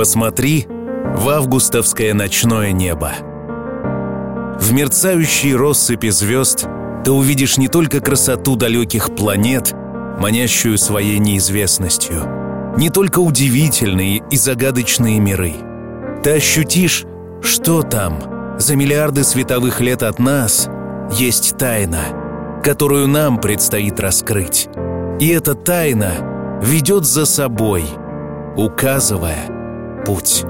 Посмотри в августовское ночное небо. В мерцающей россыпи звезд ты увидишь не только красоту далеких планет, манящую своей неизвестностью, не только удивительные и загадочные миры. Ты ощутишь, что там, за миллиарды световых лет от нас, есть тайна, которую нам предстоит раскрыть. И эта тайна ведет за собой, указывая путь.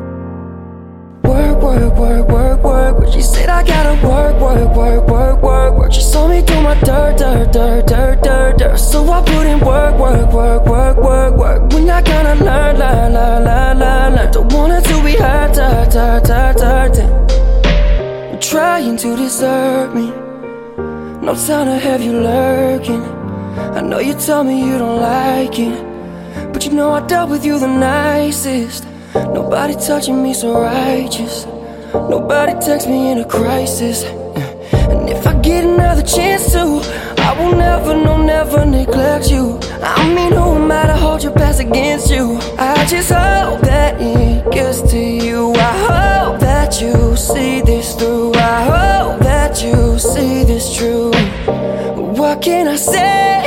Work, work, work, work, work, work. She said I gotta work, work, work, work, work, work. She saw me do my dirt, dirt, dirt, dirt, dirt, dirt. So I put in work, work, work, work, work, work. We're not gonna learn, learn, learn, learn, learn, learn. Don't want it to be hurt, hurt, hurt, hurt, hurt. You're trying to desert me. No time to have you lurking. I know you tell me you don't like it, but you know I dealt with you the nicest. Nobody touching me so righteous. Nobody text me in a crisis. And if I get another chance to, I will never, no, never neglect you. I mean, who am I to hold your past against you? I just hope that it gets to you. I hope that you see this through. I hope that you see this true. What can I say?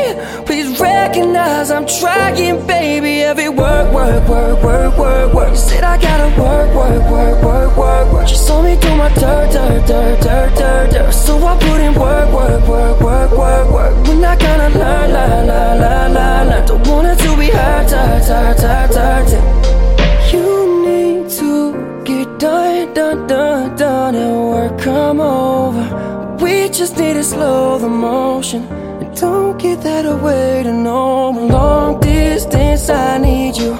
Please recognize I'm trying, baby. Every work, work, work, work, work, work. You said I gotta work, work, work, work, work, work. She saw me through my dirt, dirt, dirt, dirt, dirt, dirt. So I put in work, work, work, work, work, work. We're not gonna learn, learn, learn, learn, learn, learn. Don't want it to be hurt, hurt, hurt, hurt, hurt. You need to get done, done, done, done, and work come over. We just need to slow the motion don't get that away to no Long distance, I need you.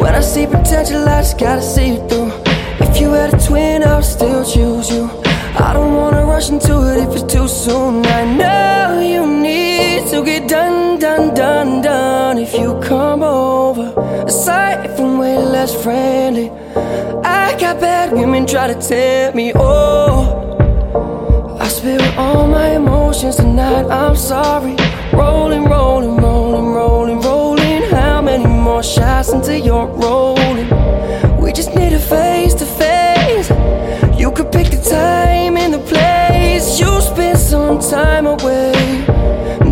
When I see potential, I just gotta see it through. If you had a twin, I would still choose you. I don't wanna rush into it if it's too soon. I know you need to get done, done, done, done. If you come over Aside from way less friendly I got bad women try to tempt me, oh spill all my emotions tonight, I'm sorry. Rolling, rolling, rolling, rolling, rolling. How many more shots until you're rolling? We just need a face to face. You could pick the time and the place. You spend some time away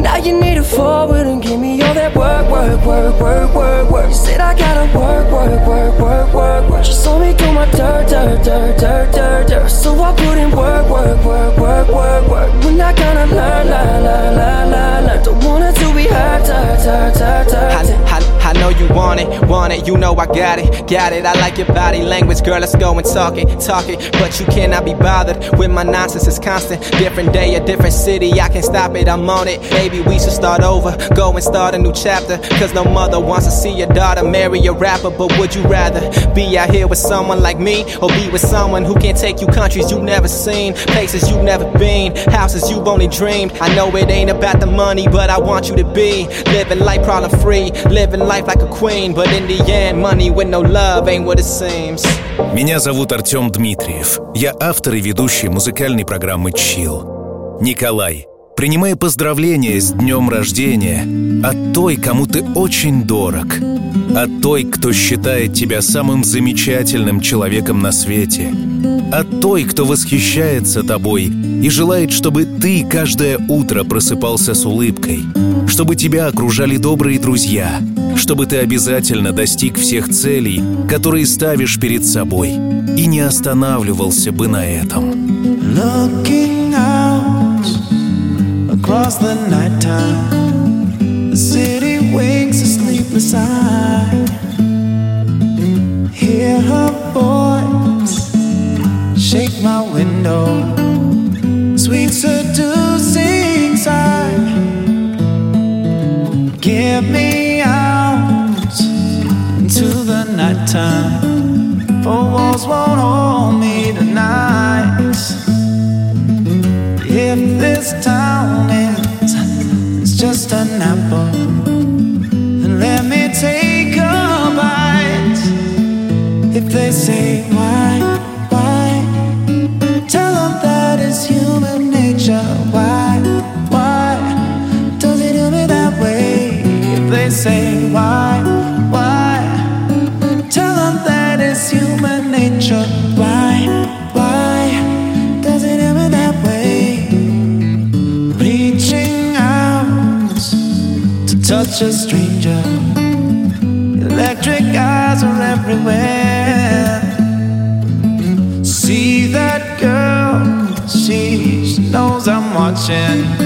Now you need to forward and give me all that work, work, work, work, work, work You said I gotta work, work, work, work, work, work She saw me through my dirt, dirt, dirt, dirt, dirt, dirt So I put in work, work, work, work, work, work We're not gonna learn, learn, learn, learn, learn, learn Don't want it to be hurt, hurt, hurt, hurt, hurt I, I, I know you want it, want it, you know I got it, got it I like your body language, girl, let's go and talk it, talk it But you cannot be bothered with my nonsense, it's constant Different day, a different city, I can't stop it, I'm on it Baby, we should start over, go and start a new chapter Cause no mother wants to see your daughter marry a rapper But would you rather be out here with someone like me Or be with someone who can take you countries you've never seen Places you've never been, houses you've only dreamed I know it ain't about the money, but I want you to be Living life problem free, living life like a queen But in the end, money with no love ain't what it seems Меня зовут Артем Дмитриев. Я автор и ведущий музыкальной программы «Чил». Николай, принимай поздравления с днем рождения от той, кому ты очень дорог. От той, кто считает тебя самым замечательным человеком на свете. От той, кто восхищается тобой и желает, чтобы ты каждое утро просыпался с улыбкой. Чтобы тебя окружали добрые друзья. Чтобы ты обязательно достиг всех целей, которые ставишь перед собой. И не останавливался бы на этом. Looking out across the nighttime, the city wakes a sleepless eye. Hear her voice shake my window, sweet seducing sigh. Get me out into the nighttime, four walls won't hold me tonight. If this town is it's just an apple, then let me take a bite. If they say such a stranger. Electric eyes are everywhere. See that girl, she, she knows I'm watching.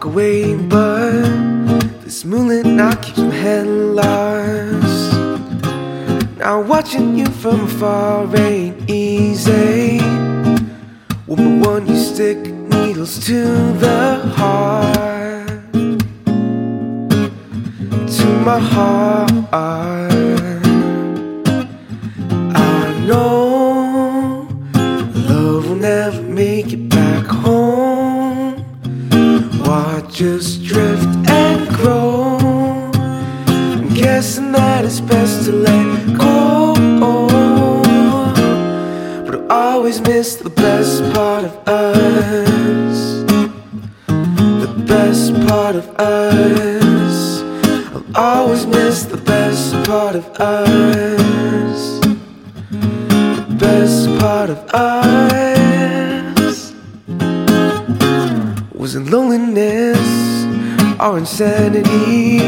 Walk away, but this moonlit night keeps my head lost. Now watching you from afar ain't easy. Woman, one you stick needles to the heart. To my heart. Us drift and grow. I'm guessing that it's best to let go. But I always miss the best part of us. The best part of us I'll always miss the best part of us. The best part of us was it loneliness or insanity.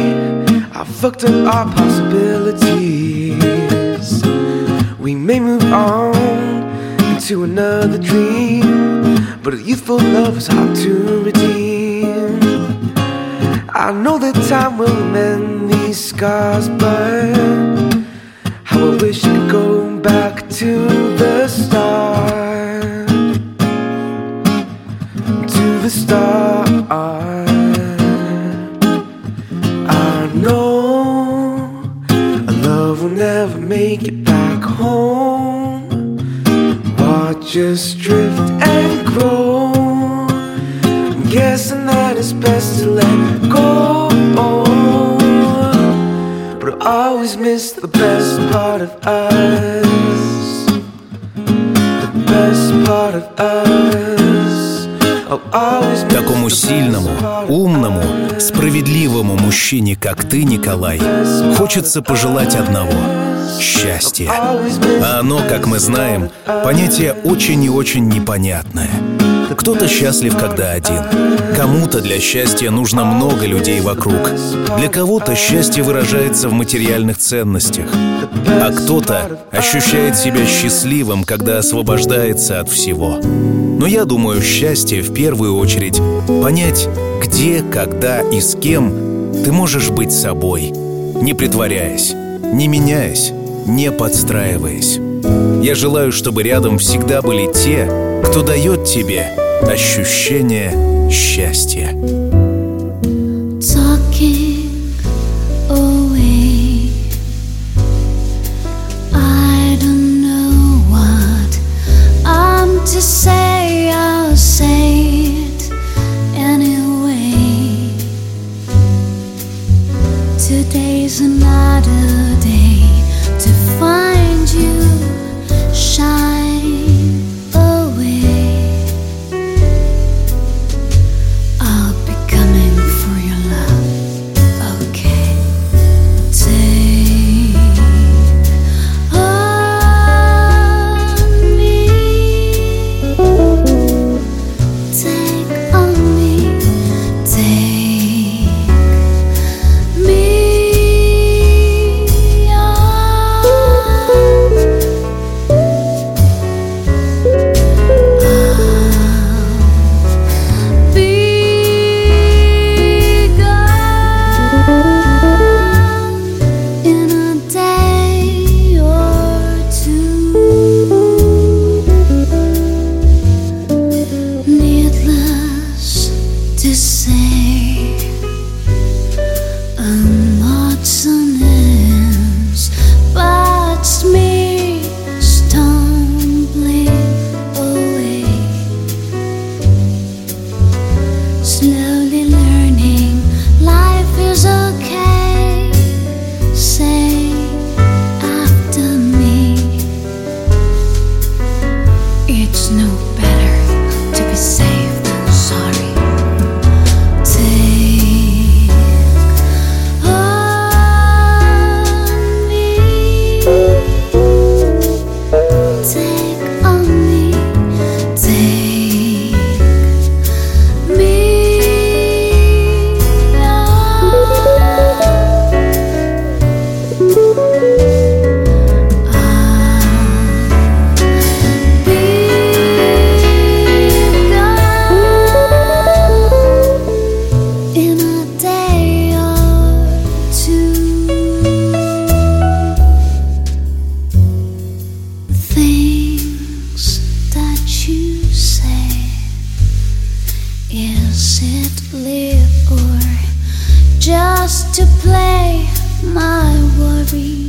I fucked up our possibilities. We may move on into another dream, but a youthful love is hard to redeem. I know that time will mend these scars, but how I wish I could go back to the start. The start. I know love will never make it back home. Watch us drift and grow. I'm guessing that it's best to let go. But I always miss the best part of us. The best part of us. Такому сильному, умному, справедливому мужчине, как ты, Николай, хочется пожелать одного — счастья. А оно, как мы знаем, понятие очень и очень непонятное — кто-то счастлив, когда один. Кому-то для счастья нужно много людей вокруг. Для кого-то счастье выражается в материальных ценностях. А кто-то ощущает себя счастливым, когда освобождается от всего. Но я думаю, счастье в первую очередь понять, где, когда и с кем ты можешь быть собой, не притворяясь, не меняясь, не подстраиваясь. Я желаю, чтобы рядом всегда были те, кто дает тебе ощущение счастья. to say, I'll say it anyway. Today's another day to find you shine. free.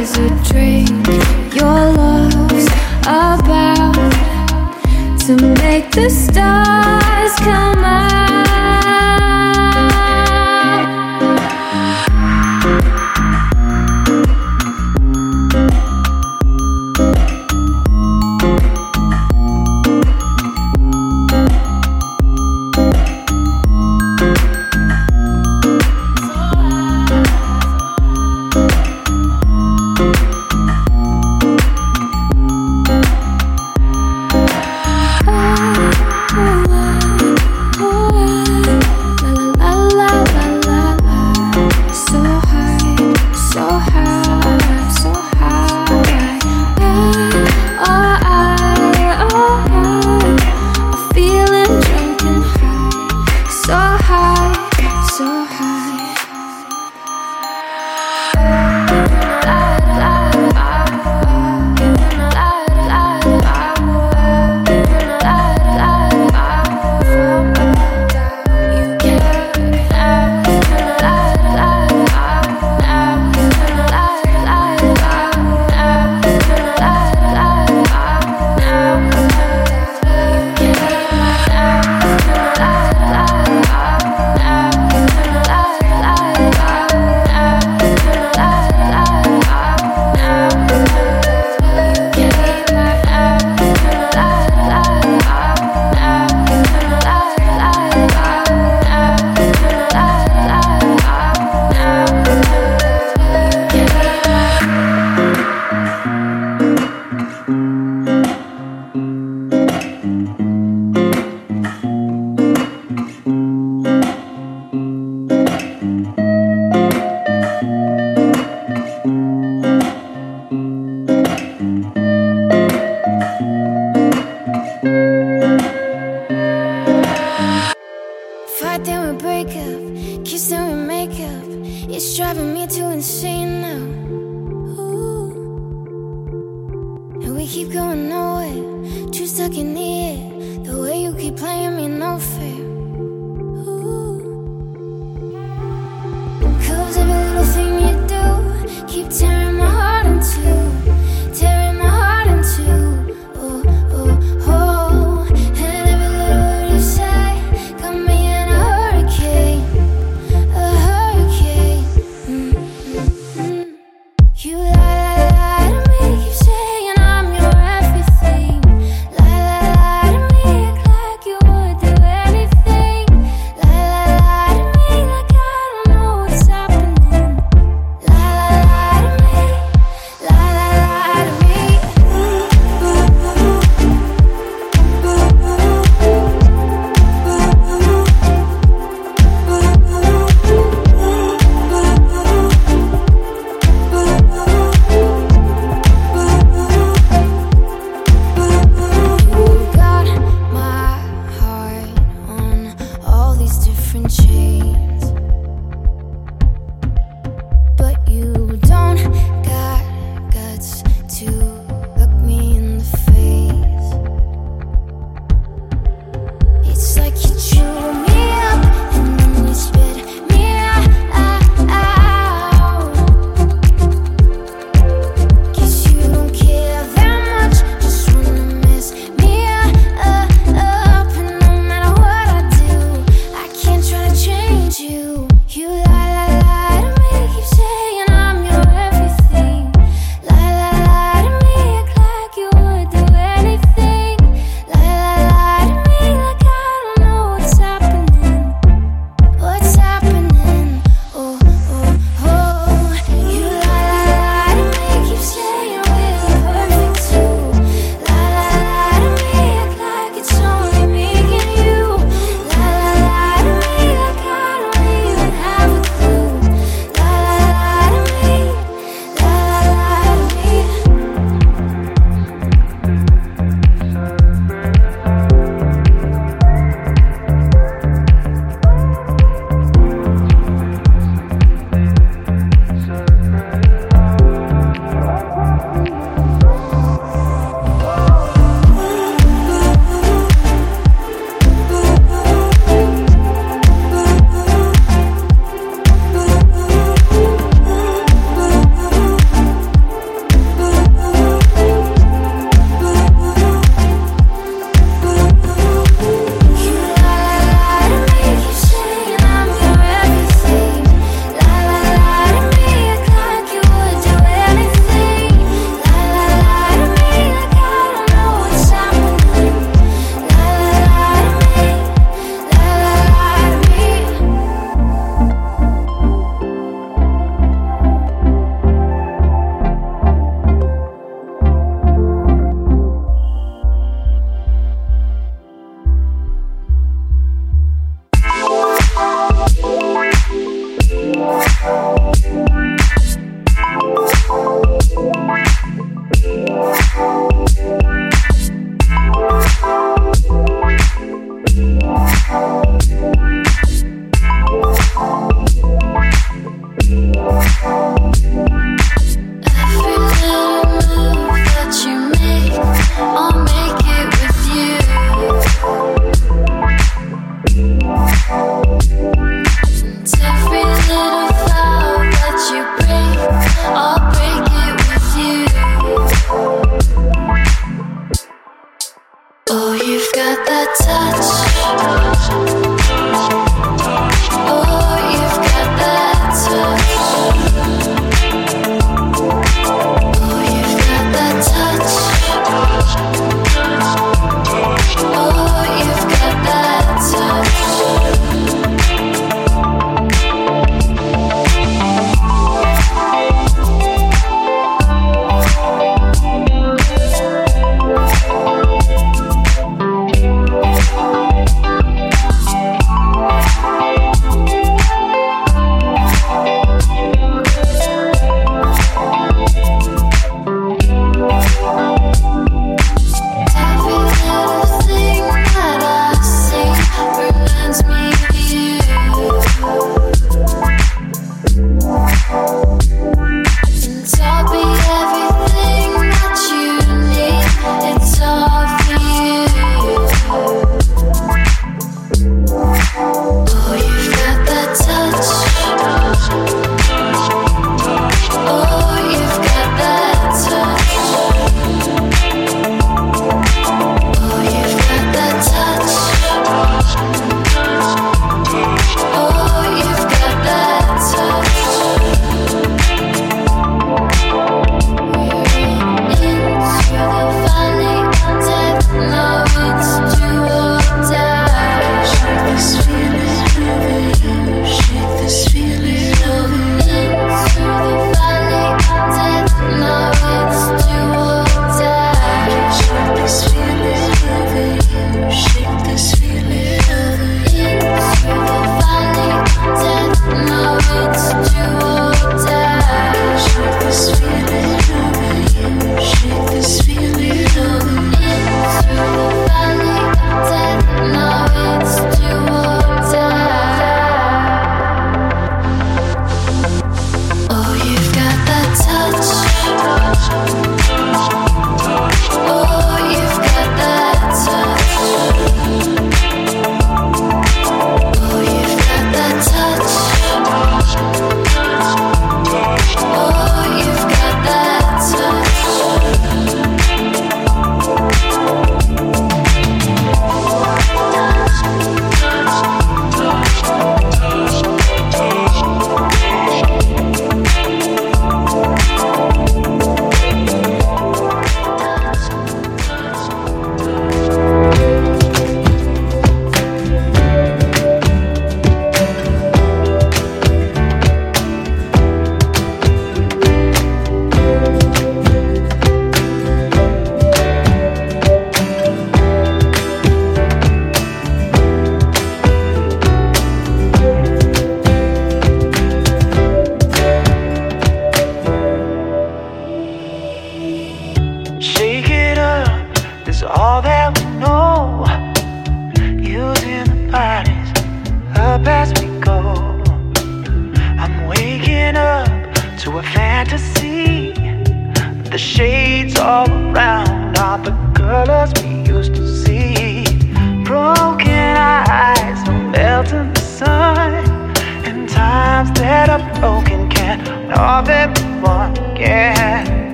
Cause a little thing you do keep tearing my heart in two.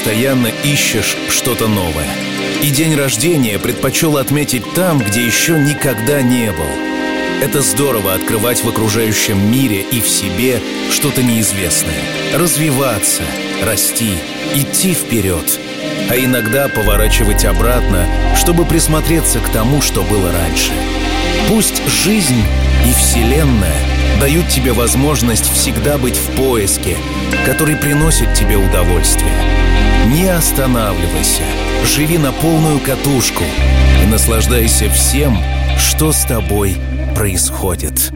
Постоянно ищешь что-то новое. И день рождения предпочел отметить там, где еще никогда не был. Это здорово открывать в окружающем мире и в себе что-то неизвестное. Развиваться, расти, идти вперед. А иногда поворачивать обратно, чтобы присмотреться к тому, что было раньше. Пусть жизнь и Вселенная дают тебе возможность всегда быть в поиске, который приносит тебе удовольствие. Не останавливайся, живи на полную катушку и наслаждайся всем, что с тобой происходит.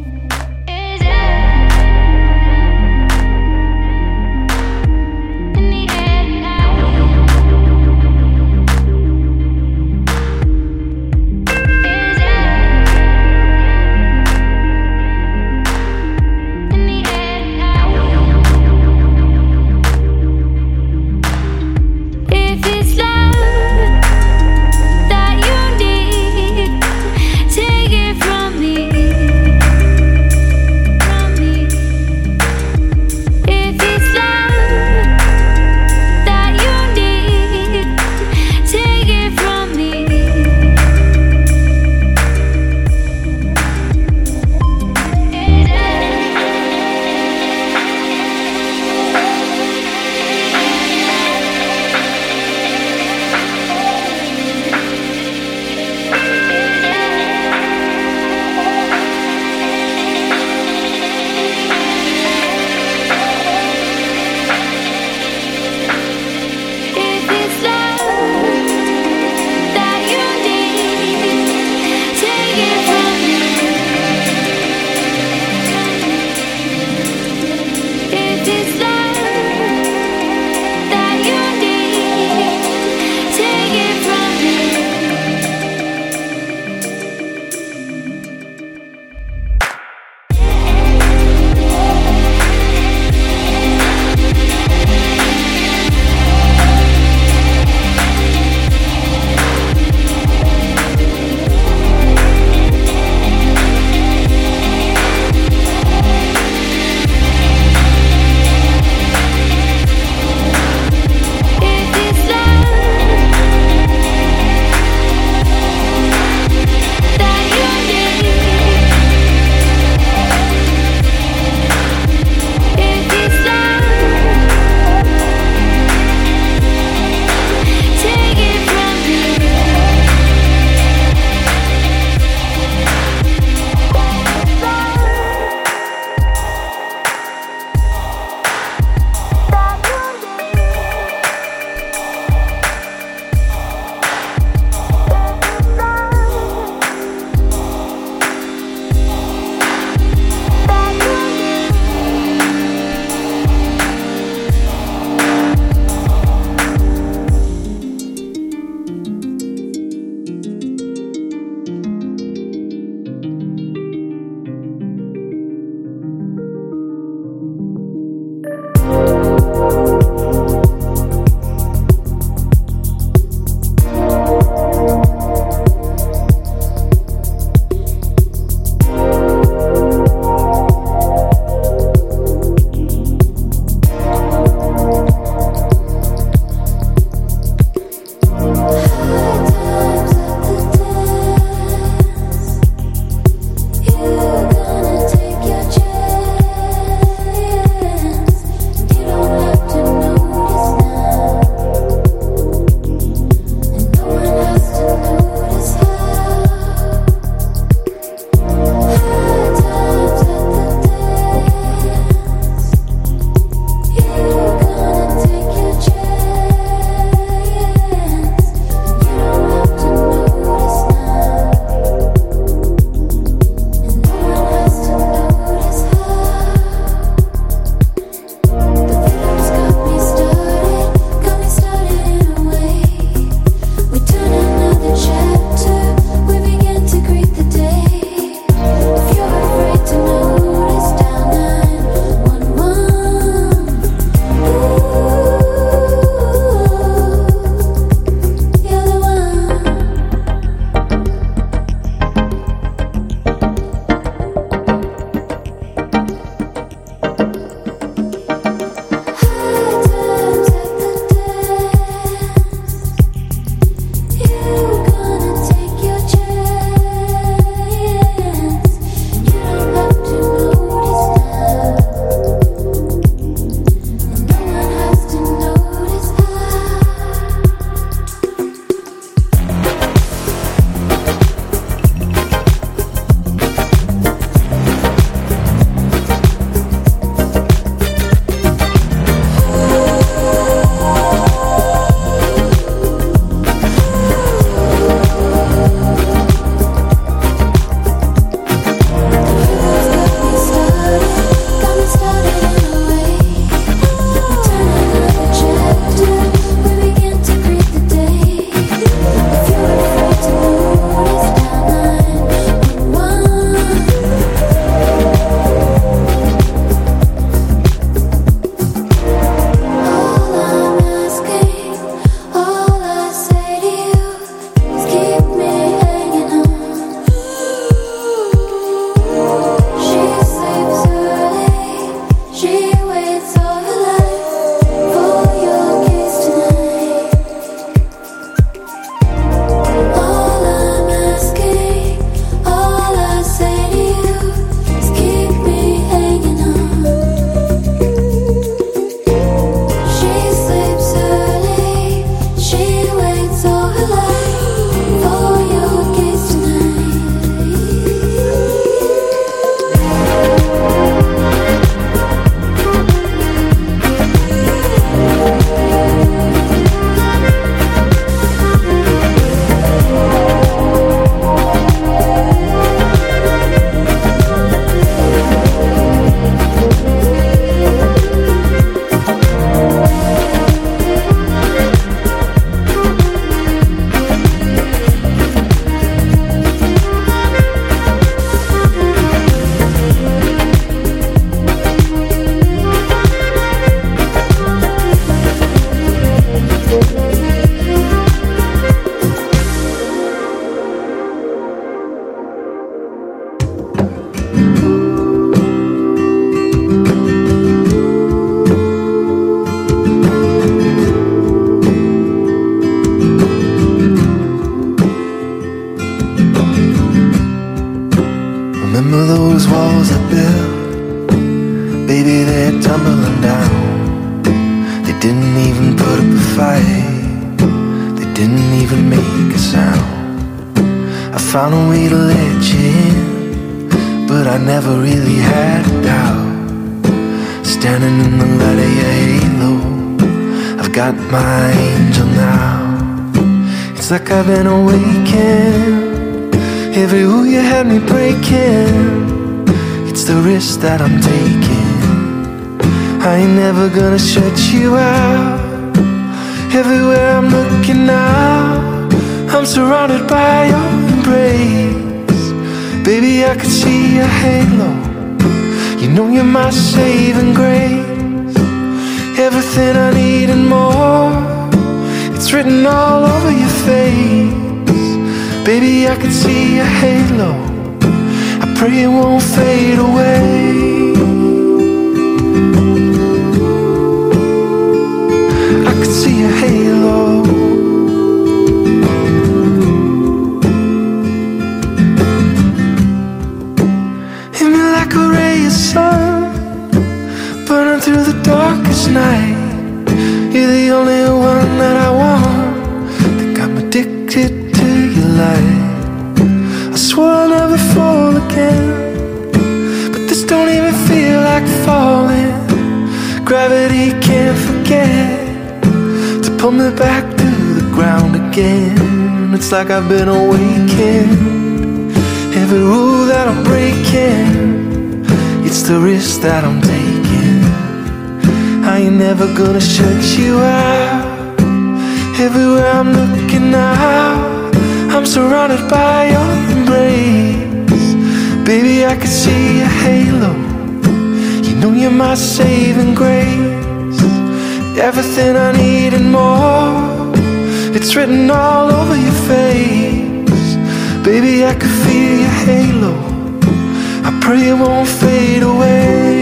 Never gonna shut you out. Everywhere I'm looking now, I'm surrounded by your embrace. Baby, I can see your halo. You know you're my saving grace. Everything I need and more. It's written all over your face. Baby, I can see your halo. I pray it won't fade away. Darkest night. You're the only one that I want. Think I'm addicted to your light. I swore I'll never fall again, but this don't even feel like falling. Gravity can't forget to pull me back to the ground again. It's like I've been awakened. Every rule that I'm breaking, it's the risk that I'm taking. Never gonna shut you out. Everywhere I'm looking now, I'm surrounded by your embrace. Baby, I can see your halo. You know you're my saving grace. Everything I need and more. It's written all over your face. Baby, I can feel your halo. I pray it won't fade away.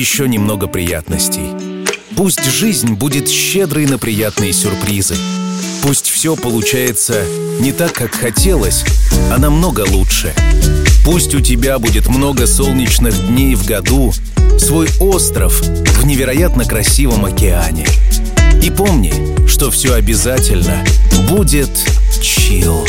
еще немного приятностей. Пусть жизнь будет щедрой на приятные сюрпризы. Пусть все получается не так, как хотелось, а намного лучше. Пусть у тебя будет много солнечных дней в году, свой остров в невероятно красивом океане. И помни, что все обязательно будет чил.